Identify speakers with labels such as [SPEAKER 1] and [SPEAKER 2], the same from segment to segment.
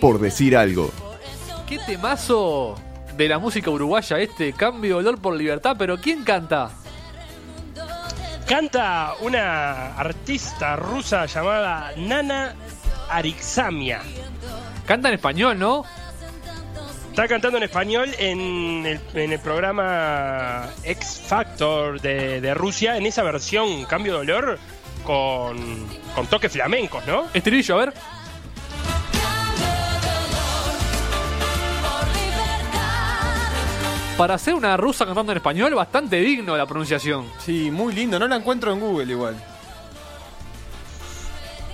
[SPEAKER 1] por decir algo.
[SPEAKER 2] ¿Qué temazo de la música uruguaya este? Cambio de olor por libertad, pero ¿quién canta?
[SPEAKER 3] Canta una artista rusa llamada Nana Arixamia.
[SPEAKER 2] Canta en español, ¿no?
[SPEAKER 3] Está cantando en español en el, en el programa X Factor de, de Rusia, en esa versión Cambio de Olor con, con toques flamencos, ¿no?
[SPEAKER 2] Estribillo, a ver. Para ser una rusa cantando en español, bastante digno la pronunciación.
[SPEAKER 4] Sí, muy lindo. No la encuentro en Google igual.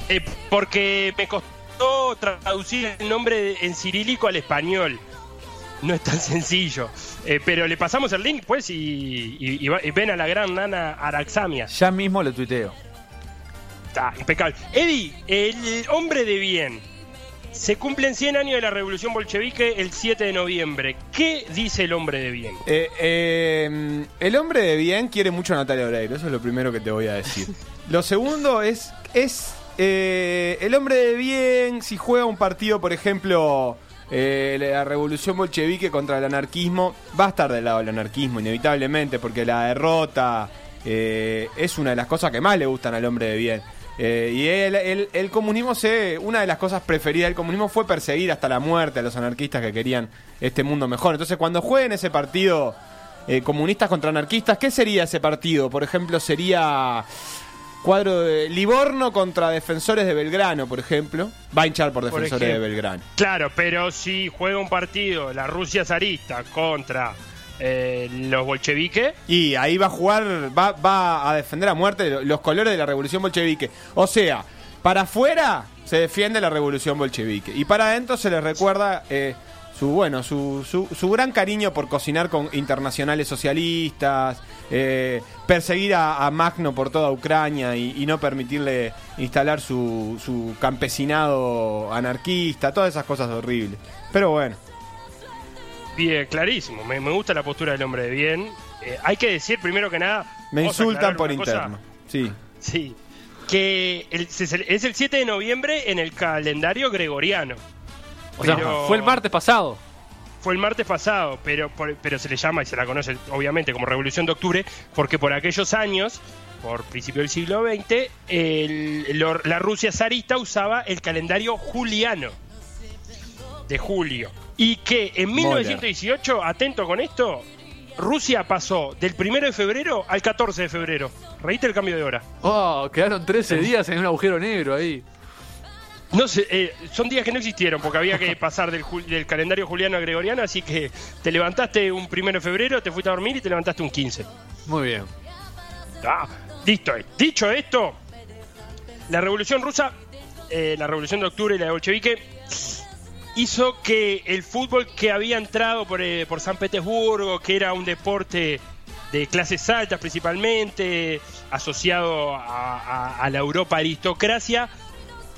[SPEAKER 3] Eh, porque me costó traducir el nombre en cirílico al español. No es tan sencillo. Eh, pero le pasamos el link, pues, y, y- y va- y ven a la gran nana Araxamia.
[SPEAKER 4] Ya mismo lo tuiteo.
[SPEAKER 3] Está impecable. Eddie, el hombre de bien. Se cumplen 100 años de la revolución bolchevique el 7 de noviembre. ¿Qué dice el hombre de bien?
[SPEAKER 4] Eh, eh, el hombre de bien quiere mucho a Natalia Oreiro, eso es lo primero que te voy a decir. Lo segundo es, es eh, el hombre de bien, si juega un partido, por ejemplo, eh, la revolución bolchevique contra el anarquismo, va a estar del lado del anarquismo, inevitablemente, porque la derrota eh, es una de las cosas que más le gustan al hombre de bien. Eh, y el, el- el comunismo, se, una de las cosas preferidas del comunismo fue perseguir hasta la muerte a los anarquistas que querían este mundo mejor. Entonces, cuando jueguen ese partido eh, comunistas contra anarquistas, ¿qué sería ese partido? Por ejemplo, sería cuadro de Livorno contra Defensores de Belgrano, por ejemplo. Va a hinchar por
[SPEAKER 3] Por
[SPEAKER 4] Defensores de. Belgrano.
[SPEAKER 3] Claro, pero si juega un partido la Rusia zarista contra eh, los bolcheviques,
[SPEAKER 4] Y ahí va a jugar, va, va a defender a muerte los colores de la revolución bolchevique. O sea, para afuera se defiende la revolución bolchevique. Y para adentro se les recuerda eh, su, bueno, su, su, su gran cariño por cocinar con internacionales socialistas, eh, perseguir a, a Magno por toda Ucrania y, y no permitirle instalar su, su campesinado anarquista, todas esas cosas horribles. Pero bueno.
[SPEAKER 3] Bien, clarísimo. Me, me gusta la postura del hombre de bien. Eh, hay que decir, primero que nada.
[SPEAKER 4] Me insultan por
[SPEAKER 3] cosa.
[SPEAKER 4] interno. Sí.
[SPEAKER 3] Sí. Que el- es el 7 de noviembre en el calendario gregoriano.
[SPEAKER 2] O sea,
[SPEAKER 3] Pero-
[SPEAKER 2] fue el martes pasado.
[SPEAKER 3] Fue el martes pasado, pero, por- pero se le llama y se la conoce obviamente como Revolución de Octubre, porque por aquellos años, por principio del siglo XX, el- lo- la Rusia zarista usaba el calendario juliano de julio. Y que en 1918, atento con esto, Rusia pasó del 1 de febrero al 14 de febrero. Reíte el cambio de hora.
[SPEAKER 2] Oh, quedaron 13 días en un agujero negro ahí.
[SPEAKER 3] No sé, eh, son días que no existieron porque había que pasar del, calendario juliano a gregoriano, así que te levantaste un primero de febrero, te fuiste a dormir y te levantaste un 15.
[SPEAKER 2] Muy bien.
[SPEAKER 3] Ah, listo. eh. Dicho esto, la revolución rusa, eh, la revolución de octubre y la de bolchevique, hizo que el fútbol que había entrado por, eh, por San Petersburgo, que era un deporte de clases altas principalmente, asociado a, la Europa aristocracia,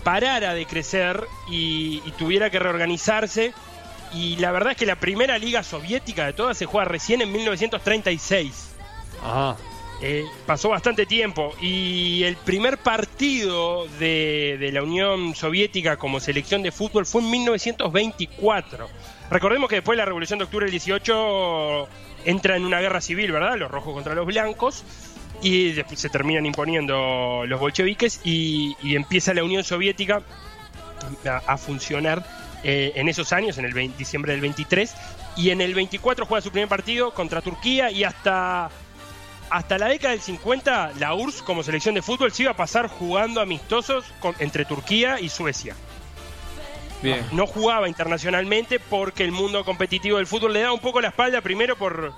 [SPEAKER 3] parara de crecer y, y tuviera que reorganizarse. Y la verdad es que la primera liga soviética de todas se juega recién en 1936.
[SPEAKER 2] Ajá.
[SPEAKER 3] Eh, pasó bastante tiempo y el primer partido de, la Unión Soviética como selección de fútbol fue en 1924. Recordemos que después de la Revolución de Octubre del 18 entra en una guerra civil, ¿verdad? Los rojos contra los blancos y después se terminan imponiendo los bolcheviques y, empieza la Unión Soviética a, a funcionar eh, en esos años, en el 20 diciembre del 23 y en el 24 juega su primer partido contra Turquía y hasta hasta la década del 50, la URSS como selección de fútbol se iba a pasar jugando amistosos con- entre Turquía y Suecia.
[SPEAKER 2] Bien.
[SPEAKER 3] No jugaba internacionalmente porque el mundo competitivo del fútbol le daba un poco la espalda, primero por,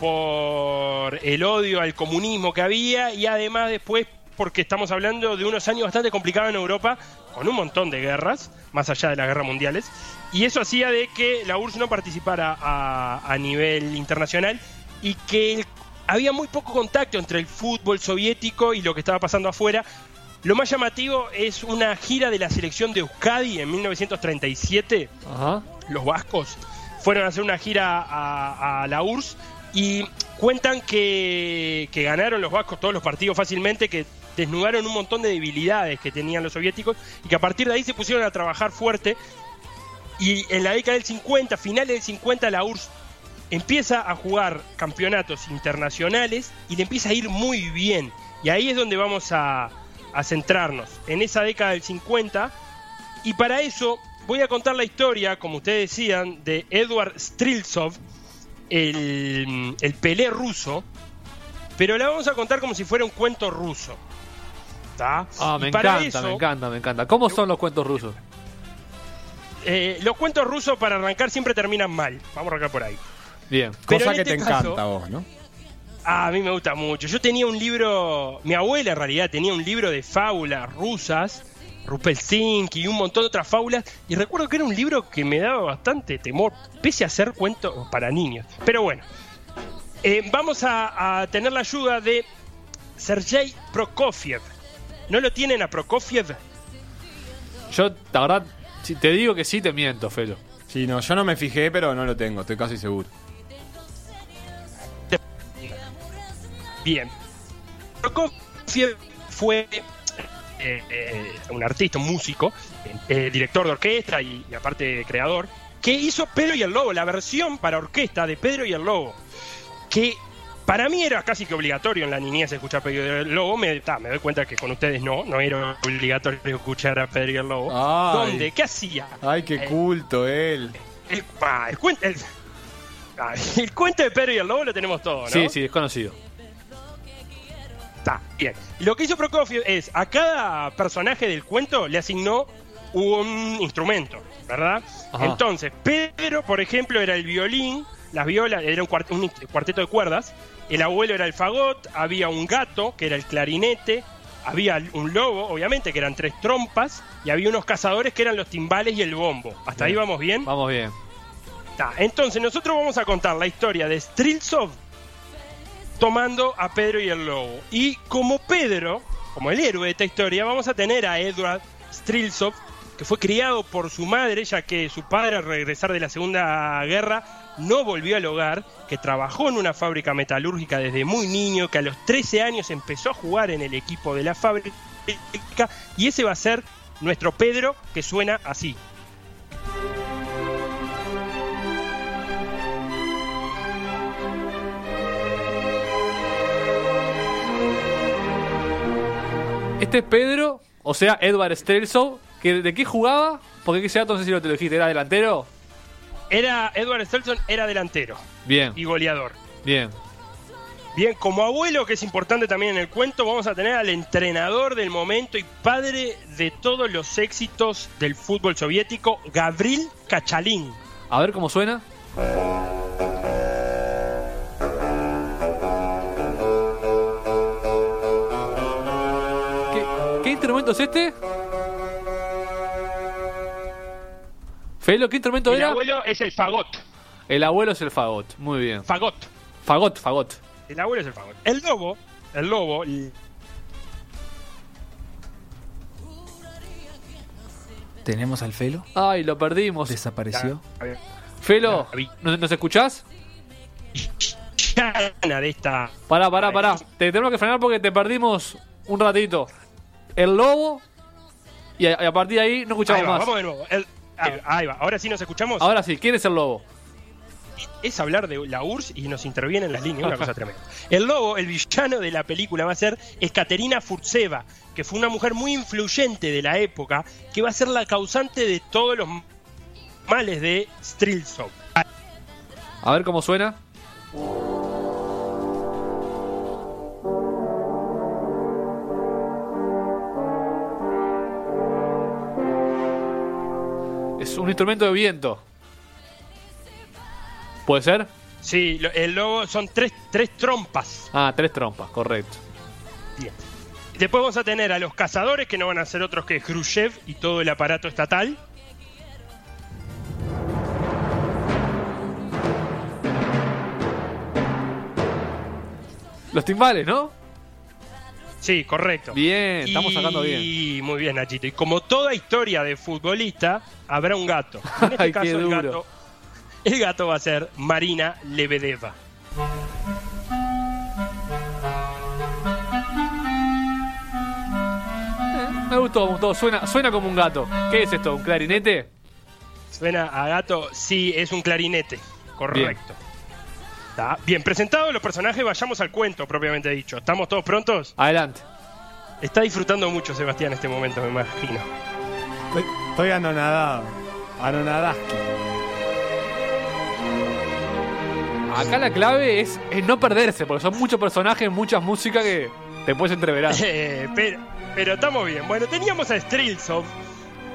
[SPEAKER 3] por el odio al comunismo que había y además después porque estamos hablando de unos años bastante complicados en Europa, con un montón de guerras, más allá de las guerras mundiales, y eso hacía de que la URSS no participara a, a nivel internacional y que el- había muy poco contacto entre el fútbol soviético y lo que estaba pasando afuera. Lo más llamativo es una gira de la selección de Euskadi en 1937
[SPEAKER 2] Ajá.
[SPEAKER 3] los vascos fueron a hacer una gira a, a la URSS y cuentan que, que ganaron los vascos todos los partidos fácilmente, que desnudaron un montón de debilidades que tenían los soviéticos y que a partir de ahí se pusieron a trabajar fuerte Y en la década del 50, finales del 50, la URSS empieza a jugar campeonatos internacionales y le empieza a ir muy bien. Y ahí es donde vamos a, a centrarnos, en esa década del 50. Y para eso voy a contar la historia, como ustedes decían, de Edward Striltsov, el, el Pelé ruso, pero la vamos a contar como si fuera un cuento ruso. ¿tá?
[SPEAKER 2] Ah, me encanta,
[SPEAKER 3] eso,
[SPEAKER 2] me encanta, me encanta. ¿Cómo son los cuentos rusos?
[SPEAKER 3] eh, los cuentos rusos para arrancar siempre terminan mal. Vamos a arrancar por ahí.
[SPEAKER 2] Bien.
[SPEAKER 3] Pero
[SPEAKER 4] Cosa que
[SPEAKER 3] este
[SPEAKER 4] te
[SPEAKER 3] caso-
[SPEAKER 4] encanta a vos, ¿no?
[SPEAKER 3] Ah, a mí me gusta mucho. Yo tenía un libro, mi abuela en realidad tenía un libro de fábulas rusas, Rupelsinki y un montón de otras fábulas, y recuerdo que era un libro que me daba bastante temor, pese a ser cuento para niños. Pero bueno, eh, vamos a, a tener la ayuda de Sergei Prokofiev. ¿No lo tienen a Prokofiev?
[SPEAKER 2] Yo, la verdad, si te digo que sí, te miento, Felo.
[SPEAKER 4] Sí, no, yo no me fijé, pero no lo tengo, estoy casi seguro.
[SPEAKER 3] Bien. Prokofiev fue eh, eh, un artista, un músico, eh, director de orquesta y, y aparte creador, que hizo Pedro y el Lobo, la versión para orquesta de Pedro y el Lobo, que para mí era casi que obligatorio en la niñez escuchar Pedro y el Lobo, me, ta, me doy cuenta que con ustedes no, no era obligatorio escuchar a Pedro y el Lobo.
[SPEAKER 4] Ay.
[SPEAKER 3] ¿Dónde? ¿Qué hacía?
[SPEAKER 4] Ay, qué
[SPEAKER 3] Eh,
[SPEAKER 4] culto él.
[SPEAKER 3] El, ah, el cuento... El, ah, el cuento de Pedro y el Lobo lo tenemos todo, ¿no?
[SPEAKER 2] Sí, sí, desconocido.
[SPEAKER 3] Está, bien. Lo que hizo Prokofiev es, a cada personaje del cuento le asignó un instrumento, ¿verdad?
[SPEAKER 2] Ajá.
[SPEAKER 3] Entonces, Pedro, por ejemplo, era el violín, las violas, era un, cuart- un cuarteto de cuerdas, el abuelo era el fagot, había un gato, que era el clarinete, había un lobo, obviamente, que eran tres trompas, y había unos cazadores que eran los timbales y el bombo. ¿Hasta ahí vamos bien?
[SPEAKER 2] Vamos bien.
[SPEAKER 3] Entonces, nosotros vamos a contar la historia de Striltsov tomando a Pedro y el lobo. Y como Pedro, como el héroe de esta historia, vamos a tener a Edward Striltsov, que fue criado por su madre, ya que su padre al regresar de la Segunda Guerra no volvió al hogar, que trabajó en una fábrica metalúrgica desde muy niño, que a los 13 años empezó a jugar en el equipo de la fábrica, y ese va a ser nuestro Pedro, que suena así.
[SPEAKER 2] Este es Pedro, o sea, Edward Streltsov, que ¿de qué jugaba? Porque ese dato no sé si lo te lo dijiste, ¿era delantero?
[SPEAKER 3] Era Edward Stelson era delantero
[SPEAKER 2] Bien,
[SPEAKER 3] y goleador.
[SPEAKER 2] bien.
[SPEAKER 3] Bien, como abuelo, que es importante también en el cuento, vamos a tener al entrenador del momento y padre de todos los éxitos del fútbol soviético, Gavril Kachalin.
[SPEAKER 2] A ver cómo suena. Instrumento es este? Felo, ¿qué instrumento
[SPEAKER 3] El
[SPEAKER 2] era?
[SPEAKER 3] abuelo es el fagot.
[SPEAKER 2] El abuelo es el fagot. Muy bien.
[SPEAKER 3] Fagot.
[SPEAKER 2] Fagot, fagot.
[SPEAKER 3] El abuelo es el fagot. El lobo, el lobo, el-
[SPEAKER 1] ¿Tenemos al Felo?
[SPEAKER 2] Ay, lo perdimos.
[SPEAKER 1] ¿Desapareció?
[SPEAKER 2] Felo,
[SPEAKER 3] Ya.
[SPEAKER 2] ¿nos, nos escuchás?
[SPEAKER 3] de esta.
[SPEAKER 2] Pará, pará, pará. Te tenemos que frenar porque te perdimos un ratito. El lobo. Y a, partir de ahí no escuchamos
[SPEAKER 3] Ahí va,
[SPEAKER 2] más.
[SPEAKER 3] vamos de nuevo. El- ahí, ahí va. Ahora sí nos escuchamos.
[SPEAKER 2] Ahora sí, ¿quién es el lobo?
[SPEAKER 3] es hablar de la URSS y nos intervienen las líneas, una cosa tremenda. El lobo, el villano de la película va a ser Ekaterina Furtseva, que fue una mujer muy influyente de la época, que va a ser la causante de todos los males de Striltsov.
[SPEAKER 2] A ver cómo suena. Es un instrumento de viento. ¿Puede ser?
[SPEAKER 3] Sí, el lobo son tres, tres trompas.
[SPEAKER 2] Ah, tres trompas, correcto.
[SPEAKER 3] Bien. Después vamos a tener a los cazadores, que no van a ser otros que Khrushchev y todo el aparato estatal.
[SPEAKER 2] Los timbales, ¿no?
[SPEAKER 3] Sí, correcto.
[SPEAKER 2] Bien, estamos sacando bien.
[SPEAKER 3] Y muy bien, Nachito. Y como toda historia de futbolista, habrá un gato. En este
[SPEAKER 2] Ay,
[SPEAKER 3] caso, el gato, el gato va a ser Marina Lebedeva.
[SPEAKER 2] Me gustó, me gustó. Suena, suena como un gato. ¿Qué es esto? ¿Un clarinete?
[SPEAKER 3] Suena a gato, sí, es un clarinete, correcto. Está bien presentados los personajes, vayamos al cuento propiamente dicho. ¿Estamos todos prontos?
[SPEAKER 2] Adelante.
[SPEAKER 3] Está disfrutando mucho Sebastián este momento, me imagino.
[SPEAKER 4] Estoy, estoy anonadado. Anonadaski.
[SPEAKER 2] Acá la clave es, es no perderse, porque son muchos personajes, muchas músicas que te puedes entreverar.
[SPEAKER 3] Eh, pero, pero estamos bien. Bueno, teníamos a Strilsov,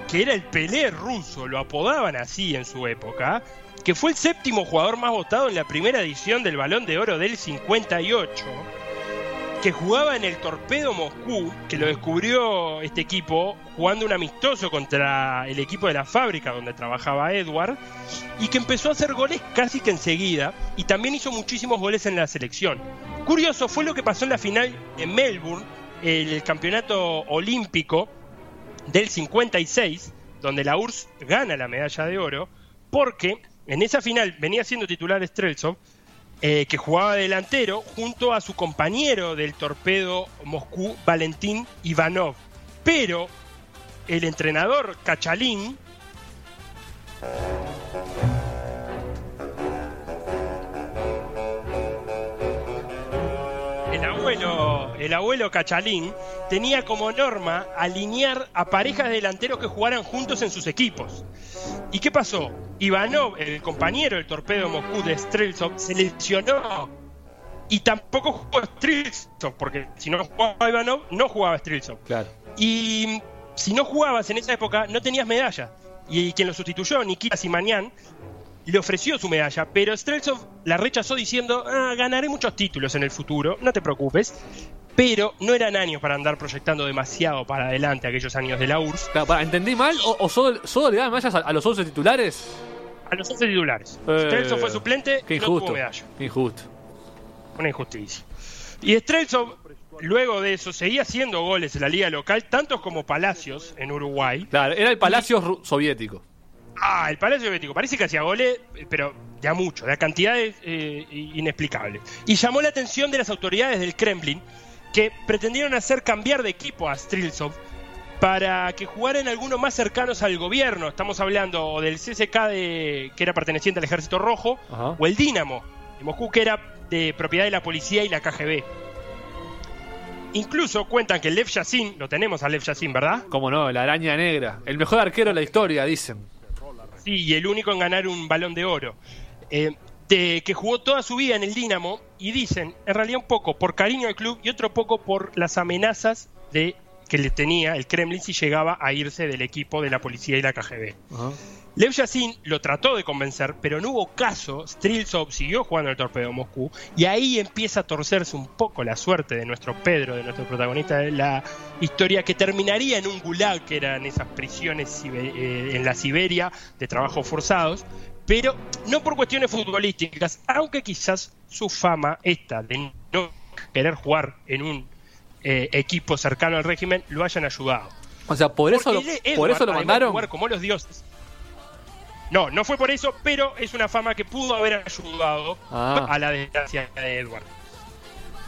[SPEAKER 3] que era el Pelé ruso, lo apodaban así en su época, que fue el séptimo jugador más votado en la primera edición del Balón de Oro del 58, que jugaba en el Torpedo Moscú, que lo descubrió este equipo jugando un amistoso contra el equipo de la fábrica donde trabajaba Edward, y que empezó a hacer goles casi que enseguida, y también hizo muchísimos goles en la selección. Curioso fue lo que pasó en la final en Melbourne, el campeonato olímpico del 56, donde la URSS gana la medalla de oro, porque en esa final venía siendo titular Streltsov, eh, que jugaba delantero junto a su compañero del torpedo Moscú, Valentín Ivanov. Pero el entrenador Kachalin el abuelo, el abuelo Cachalín tenía como norma alinear a parejas de delanteros que jugaran juntos en sus equipos. ¿Y qué pasó? Ivanov, el compañero del torpedo Moscú de Streltsov, se lesionó. Y tampoco jugó Streltsov, porque si no jugaba Ivanov, no jugaba Streltsov.
[SPEAKER 2] Claro.
[SPEAKER 3] Y si no jugabas en esa época, no tenías medalla. Y quien lo sustituyó, Nikita Simanian, le ofreció su medalla, pero Streltsov la rechazó diciendo, ah, ganaré muchos títulos en el futuro, no te preocupes. Pero no eran años para andar proyectando demasiado para adelante aquellos años de la URSS.
[SPEAKER 2] Claro, para, ¿Entendí mal? ¿O, o solo, solo le dan medallas a, a los 11 titulares?
[SPEAKER 3] A los 11 titulares.
[SPEAKER 2] Eh,
[SPEAKER 3] Streltsov fue suplente,
[SPEAKER 2] Qué
[SPEAKER 3] no tuvo
[SPEAKER 2] injusto.
[SPEAKER 3] medalla.
[SPEAKER 2] qué injusto.
[SPEAKER 3] Una injusticia. Y Streltsov, luego de eso, seguía haciendo goles en la liga local, tantos como Palacios en Uruguay.
[SPEAKER 2] Claro, era el Palacio ru- Soviético.
[SPEAKER 3] Ah, el Palacio Soviético. Parece que hacía goles, eh, pero de a mucho, de a cantidades eh, inexplicables. Y llamó la atención de las autoridades del Kremlin, que pretendieron hacer cambiar de equipo a Strilsov para que jugara en algunos más cercanos al gobierno. Estamos hablando del CSK, de, que era perteneciente al Ejército Rojo,
[SPEAKER 2] Ajá.
[SPEAKER 3] o el Dinamo de Moscú, que era de propiedad de la policía y la KGB. Incluso cuentan que Lev Yassin, lo tenemos a Lev Yassin, ¿verdad?
[SPEAKER 2] Cómo no, la araña negra. El mejor arquero de la historia, dicen.
[SPEAKER 3] Sí, y el único en ganar un balón de oro. Eh, de- que jugó toda su vida en el Dinamo y dicen, en realidad un poco por cariño al club y otro poco por las amenazas de que le tenía el Kremlin si llegaba a irse del equipo de la policía y la KGB. Lev Yassin lo trató de convencer, pero no hubo caso. Strilsov siguió jugando el torpedo Moscú y ahí empieza a torcerse un poco la suerte de nuestro Pedro, de nuestro protagonista de la historia, que terminaría en un gulag, que eran esas prisiones eh, en la Siberia de trabajos forzados, pero no por cuestiones futbolísticas, aunque quizás su fama esta de no querer jugar en un eh, equipo cercano al régimen lo hayan ayudado.
[SPEAKER 2] O sea, por eso, lo, por eso lo mandaron.
[SPEAKER 3] jugar como los dioses. No, no fue por eso, pero es una fama que pudo haber ayudado
[SPEAKER 2] Ah.
[SPEAKER 3] a la desgracia de Edward.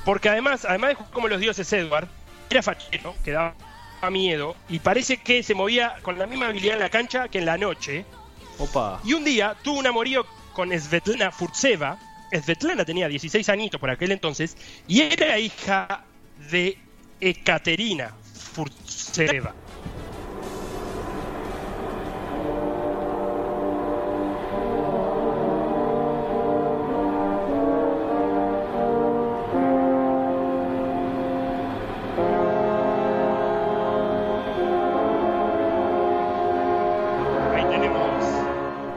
[SPEAKER 3] Porque además, además de jugar como los dioses Edward, era fachero, que daba miedo, y parece que se movía con la misma habilidad en la cancha que en la noche. Y un día tuvo un amorío con Svetlana Furtseva. Svetlana tenía 16 añitos por aquel entonces y era hija de Ekaterina Furtseva.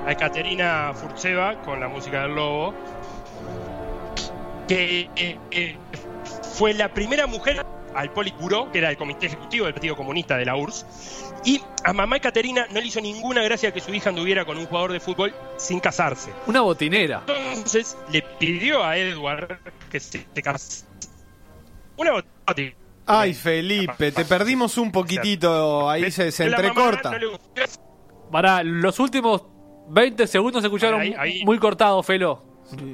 [SPEAKER 3] A Ekaterina Furtseva con la música del lobo, que eh, eh, fue la primera mujer al Politburo, que era el comité ejecutivo del Partido Comunista de la URSS, y a mamá Ekaterina no le hizo ninguna gracia que su hija anduviera con un jugador de fútbol sin casarse.
[SPEAKER 2] Una botinera.
[SPEAKER 3] Entonces le pidió a Edward que se, se casase. Una botella.
[SPEAKER 4] Ay, Felipe, te perdimos un poquitito. Ahí se, se entrecorta.
[SPEAKER 2] Para los últimos 20 segundos se escucharon
[SPEAKER 3] Ahí, ahí.
[SPEAKER 2] muy cortados, Felo.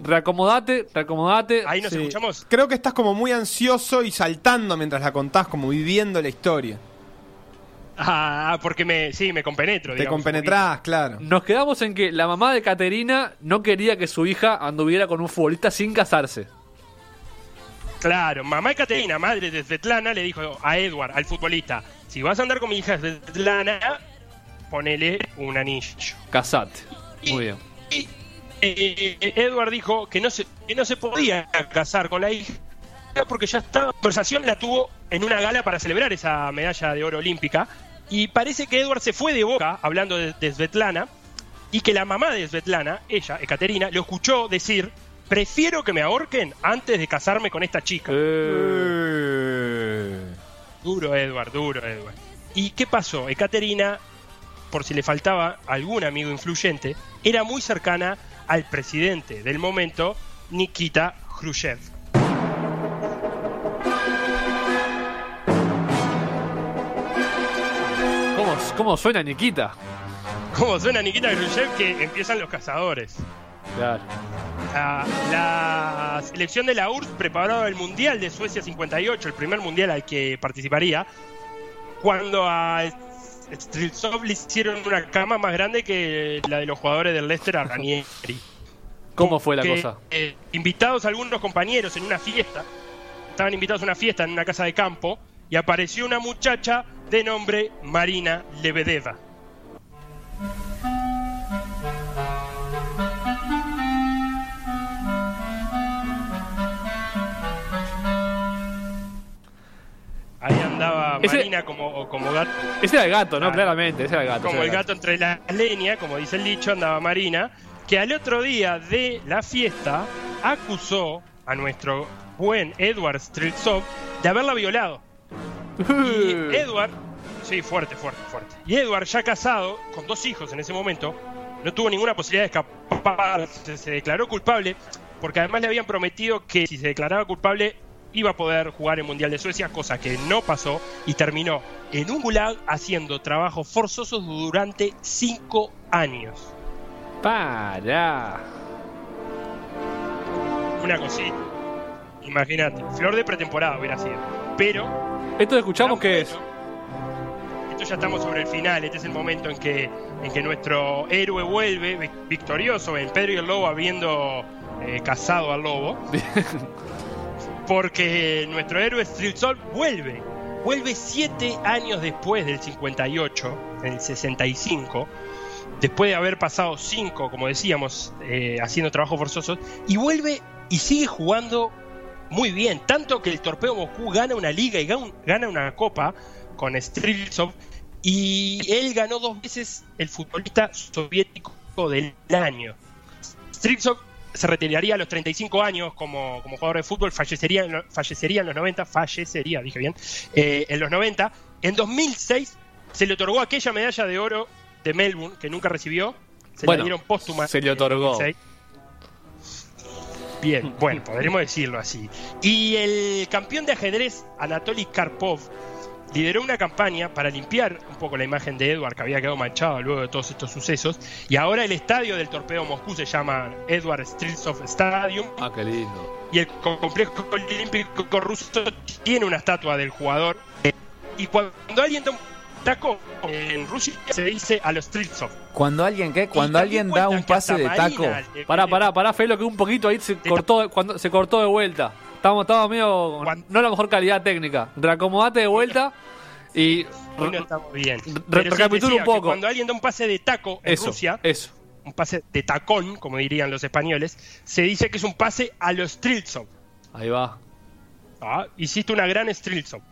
[SPEAKER 2] Reacomodate, reacomodate.
[SPEAKER 3] Ahí nos
[SPEAKER 4] Sí.
[SPEAKER 3] escuchamos.
[SPEAKER 4] Creo que estás como muy ansioso y saltando mientras la contás, como viviendo la historia.
[SPEAKER 3] Ah, porque me, sí, me compenetro.
[SPEAKER 4] Te
[SPEAKER 3] digamos,
[SPEAKER 4] compenetrás, claro.
[SPEAKER 2] Nos quedamos en que la mamá de Caterina no quería que su hija anduviera con un futbolista sin casarse.
[SPEAKER 3] Claro, mamá de Caterina, madre de Svetlana, le dijo a Edward, al futbolista, si vas a andar con mi hija Svetlana, ponele un anillo.
[SPEAKER 2] Casate. Muy bien.
[SPEAKER 3] Y eh, Edward dijo que no, se, que no se podía casar con la hija porque ya estaba. La conversación la tuvo en una gala para celebrar esa medalla de oro olímpica. Y parece que Edward se fue de boca hablando de, de Svetlana y que la mamá de Svetlana, ella, Ekaterina, lo escuchó decir: Prefiero que me ahorquen antes de casarme con esta chica.
[SPEAKER 4] Eh.
[SPEAKER 3] Duro, Edward, duro, Edward. ¿Y qué pasó? Ekaterina, por si le faltaba algún amigo influyente, era muy cercana al presidente del momento, Nikita Khrushchev.
[SPEAKER 2] ¿Cómo, cómo suena Nikita?
[SPEAKER 3] ¿Cómo suena Nikita Khrushchev? Que empiezan los cazadores.
[SPEAKER 2] Claro.
[SPEAKER 3] La, la selección de la URSS preparaba el Mundial de Suecia 58, el primer mundial al que participaría, cuando a Striltsov le hicieron una cama más grande que la de los jugadores del Leicester a Ranieri.
[SPEAKER 2] ¿Cómo fue la
[SPEAKER 3] que,
[SPEAKER 2] cosa?
[SPEAKER 3] eh, invitados algunos compañeros en una fiesta, estaban invitados a una fiesta en una casa de campo, y apareció una muchacha de nombre Marina Lebedeva.
[SPEAKER 2] Ese-
[SPEAKER 3] Marina como, como gato.
[SPEAKER 2] Ese era el gato, ¿no?
[SPEAKER 3] Ah.
[SPEAKER 2] Claramente, ese era el gato.
[SPEAKER 3] Como el gato entre la leña, como dice el dicho, andaba Marina, que al otro día de la fiesta acusó a nuestro buen Edward Streltsov de haberla violado. Y Edward, sí, fuerte, fuerte, fuerte. Y Edward, ya casado, con dos hijos en ese momento, no tuvo ninguna posibilidad de escapar, se, se declaró culpable, porque además le habían prometido que si se declaraba culpable iba a poder jugar el Mundial de Suecia, cosa que no pasó y terminó en un gulag haciendo trabajos forzosos durante cinco años.
[SPEAKER 2] Para.
[SPEAKER 3] Una cosita. Imagínate, flor de pretemporada hubiera sido. Pero
[SPEAKER 2] Esto escuchamos que es.
[SPEAKER 3] Esto ya estamos sobre el final, este es el momento en que, en que nuestro héroe vuelve vi- victorioso en Pedro y el Lobo habiendo eh, cazado al lobo. Porque nuestro héroe Streltsov vuelve. Vuelve siete años después del 58, en el 65, después de haber pasado cinco, como decíamos, eh, haciendo trabajos forzosos, y vuelve y sigue jugando muy bien. Tanto que el Torpeo Moscú gana una liga y gan- gana una copa con Streltsov, y él ganó dos veces el futbolista soviético del año. Streltsov se retiraría a los 35 años como, como jugador de fútbol, fallecería, en fallecería en los 90, fallecería, dije bien, eh, en los 90. En 2006 se le otorgó aquella medalla de oro de Melbourne que nunca recibió. Se
[SPEAKER 2] Bueno,
[SPEAKER 3] la dieron póstuma.
[SPEAKER 2] se le otorgó.
[SPEAKER 3] 2006. Bien, bueno, podríamos decirlo así. Y el campeón de ajedrez, Anatoly Karpov, lideró una campaña para limpiar un poco la imagen de Edward, que había quedado manchado luego de todos estos sucesos. Y ahora el estadio del Torpeo Moscú se llama Edward Streltsov Stadium.
[SPEAKER 2] Ah, qué lindo.
[SPEAKER 3] Y el complejo olímpico ruso tiene una estatua del jugador. Y cuando alguien da un taco en Rusia se dice a los Streltsov.
[SPEAKER 1] Cuando alguien, ¿qué? Cuando alguien da un pase de taco.
[SPEAKER 3] Marina
[SPEAKER 2] Pará, pará, pará, Felo, que un poquito ahí se cortó, cuando, se cortó de vuelta. Estábamos, estábamos medio.
[SPEAKER 3] Cuando-
[SPEAKER 2] No la mejor calidad técnica. Reacomodate de vuelta y.
[SPEAKER 3] Hoy no estamos bien.
[SPEAKER 2] Re- recapitulo un poco.
[SPEAKER 3] Cuando alguien da un pase de taco en
[SPEAKER 2] Eso,
[SPEAKER 3] Rusia,
[SPEAKER 2] eso.
[SPEAKER 3] un pase de tacón, como dirían los españoles, se dice que es un pase a los Streltsov.
[SPEAKER 2] Ahí va.
[SPEAKER 3] Ah, hiciste una gran Streltsov.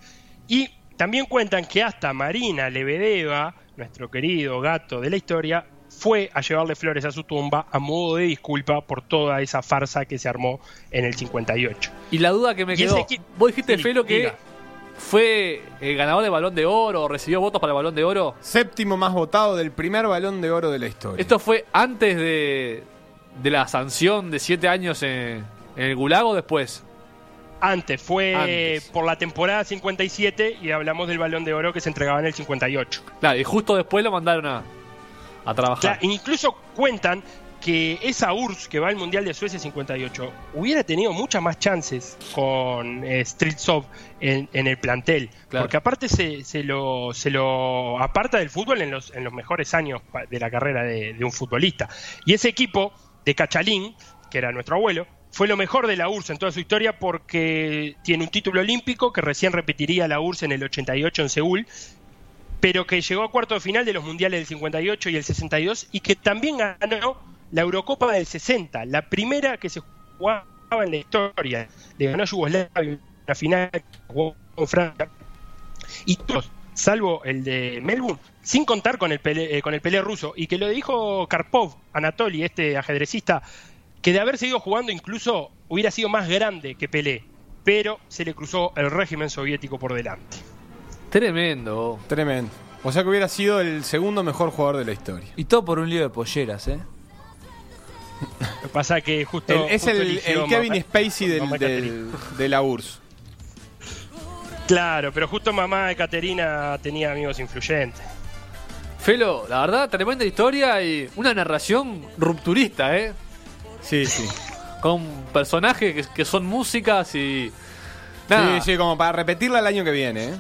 [SPEAKER 3] Y también cuentan que hasta Marina Lebedeva, nuestro querido gato de la historia, fue a llevarle flores a su tumba a modo de disculpa por toda esa farsa que se armó en el 58.
[SPEAKER 2] Y la duda que me quedó.
[SPEAKER 3] ese
[SPEAKER 2] Vos dijiste,
[SPEAKER 3] Sí,
[SPEAKER 2] Felo, que
[SPEAKER 3] diga.
[SPEAKER 2] fue el ganador del balón de oro o recibió votos para el balón de oro.
[SPEAKER 4] Séptimo más votado del primer balón de oro de la historia.
[SPEAKER 2] ¿Esto fue antes de, de la sanción de siete años en, en el Gulag o después?
[SPEAKER 3] Antes, fue
[SPEAKER 2] Antes.
[SPEAKER 3] por la temporada 57 y hablamos del balón de oro que se entregaba en el 58.
[SPEAKER 2] Claro, y justo después lo mandaron a, a trabajar.
[SPEAKER 3] Claro, incluso cuentan que esa URSS que va al Mundial de Suecia 58 hubiera tenido muchas más chances con eh, Streltsov en, en el plantel.
[SPEAKER 2] Claro.
[SPEAKER 3] Porque aparte se, se lo, se lo aparta del fútbol en los, en los mejores años de la carrera de, de un futbolista. Y ese equipo de Cachalín, que era nuestro abuelo, fue lo mejor de la URSS en toda su historia porque tiene un título olímpico que recién repetiría la URSS en el 88 en Seúl pero que llegó a cuarto de final de los mundiales del 58 y el 62 y que también ganó la Eurocopa del 60, la primera que se jugaba en la historia. Le ganó Yugoslavia la final jugó con Francia. Y todos, salvo el de Melbourne, sin contar con el Pelé, eh, con el Pelé ruso, y que lo dijo Karpov, Anatoly, este ajedrecista, que de haber seguido jugando incluso hubiera sido más grande que Pelé, pero se le cruzó el régimen soviético por delante.
[SPEAKER 2] Tremendo.
[SPEAKER 4] Tremendo. O sea que hubiera sido el segundo mejor jugador de la historia.
[SPEAKER 1] Y todo por un lío de polleras, ¿eh?
[SPEAKER 3] Lo que pasa es que justo.
[SPEAKER 4] El- es
[SPEAKER 3] justo
[SPEAKER 4] el, Kevin
[SPEAKER 3] mamá-
[SPEAKER 4] Spacey del, de la URSS.
[SPEAKER 3] Claro, pero justo mamá de Caterina tenía amigos influyentes.
[SPEAKER 2] Felo, la verdad, tremenda historia y una narración rupturista, ¿eh?
[SPEAKER 4] Sí, sí.
[SPEAKER 2] Con personajes que, que son músicas y. Nada.
[SPEAKER 4] Sí, sí, como para repetirla el año que viene, ¿eh?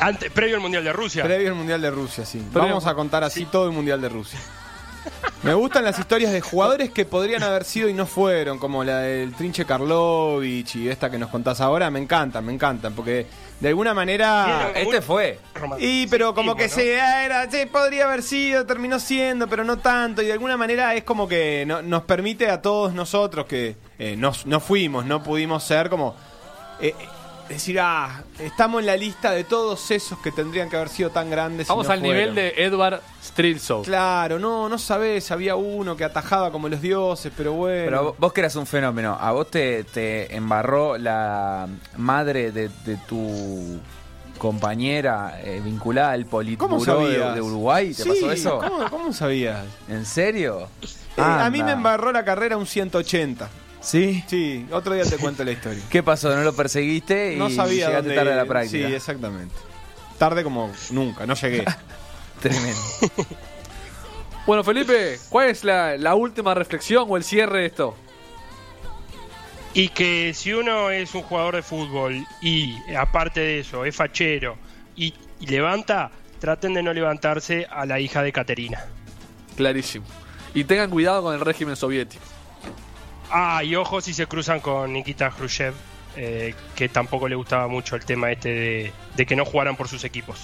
[SPEAKER 3] Antes, previo al Mundial de Rusia.
[SPEAKER 4] Previo al Mundial de Rusia, sí.
[SPEAKER 2] Previo-
[SPEAKER 4] Vamos a contar así todo el Mundial de Rusia. Me gustan las historias de jugadores que podrían haber sido y no fueron, como la del Trinche Karlovich y esta que nos contás ahora. Me encantan, me encantan, porque de alguna manera...
[SPEAKER 1] Este fue.
[SPEAKER 4] Y pero como que
[SPEAKER 3] ¿no?
[SPEAKER 4] se era, sí, podría haber sido, terminó siendo, pero no tanto. Y de alguna manera es como que no- nos permite a todos nosotros que eh, nos- no fuimos, no pudimos ser como eh, decir, ah, estamos en la lista de todos esos que tendrían que haber sido tan grandes. y
[SPEAKER 2] Vamos
[SPEAKER 4] no
[SPEAKER 2] al nivel de Edward Streltsov.
[SPEAKER 4] Claro, no, no sabés, había uno que atajaba como los dioses, pero bueno.
[SPEAKER 1] Pero vos que eras un fenómeno, ¿a vos te, te embarró la madre de, de tu compañera eh, vinculada al
[SPEAKER 4] ¿Cómo
[SPEAKER 1] Politburó de, Uruguay? ¿Te
[SPEAKER 4] Sí,
[SPEAKER 1] pasó eso?
[SPEAKER 4] ¿Cómo, cómo sabías?
[SPEAKER 1] ¿En serio?
[SPEAKER 4] Eh, a mí me embarró la carrera un 180.
[SPEAKER 1] ¿Sí?
[SPEAKER 4] Sí, otro día te cuento la historia.
[SPEAKER 1] ¿Qué pasó? ¿No lo perseguiste y
[SPEAKER 4] no sabía
[SPEAKER 1] llegaste
[SPEAKER 4] dónde
[SPEAKER 1] tarde a la práctica?
[SPEAKER 4] Sí, exactamente. Tarde como nunca, no llegué.
[SPEAKER 1] Tremendo.
[SPEAKER 2] Bueno, Felipe, ¿cuál es la, la última reflexión o el cierre de esto?
[SPEAKER 3] Y que si uno es un jugador de fútbol y aparte de eso es fachero y, y levanta, traten de no levantarse a la hija de Caterina.
[SPEAKER 2] Clarísimo. Y tengan cuidado con el régimen soviético.
[SPEAKER 3] Ah, y ojo si se cruzan con Nikita Khrushchev, eh, que tampoco le gustaba mucho el tema este de, de que no jugaran por sus equipos.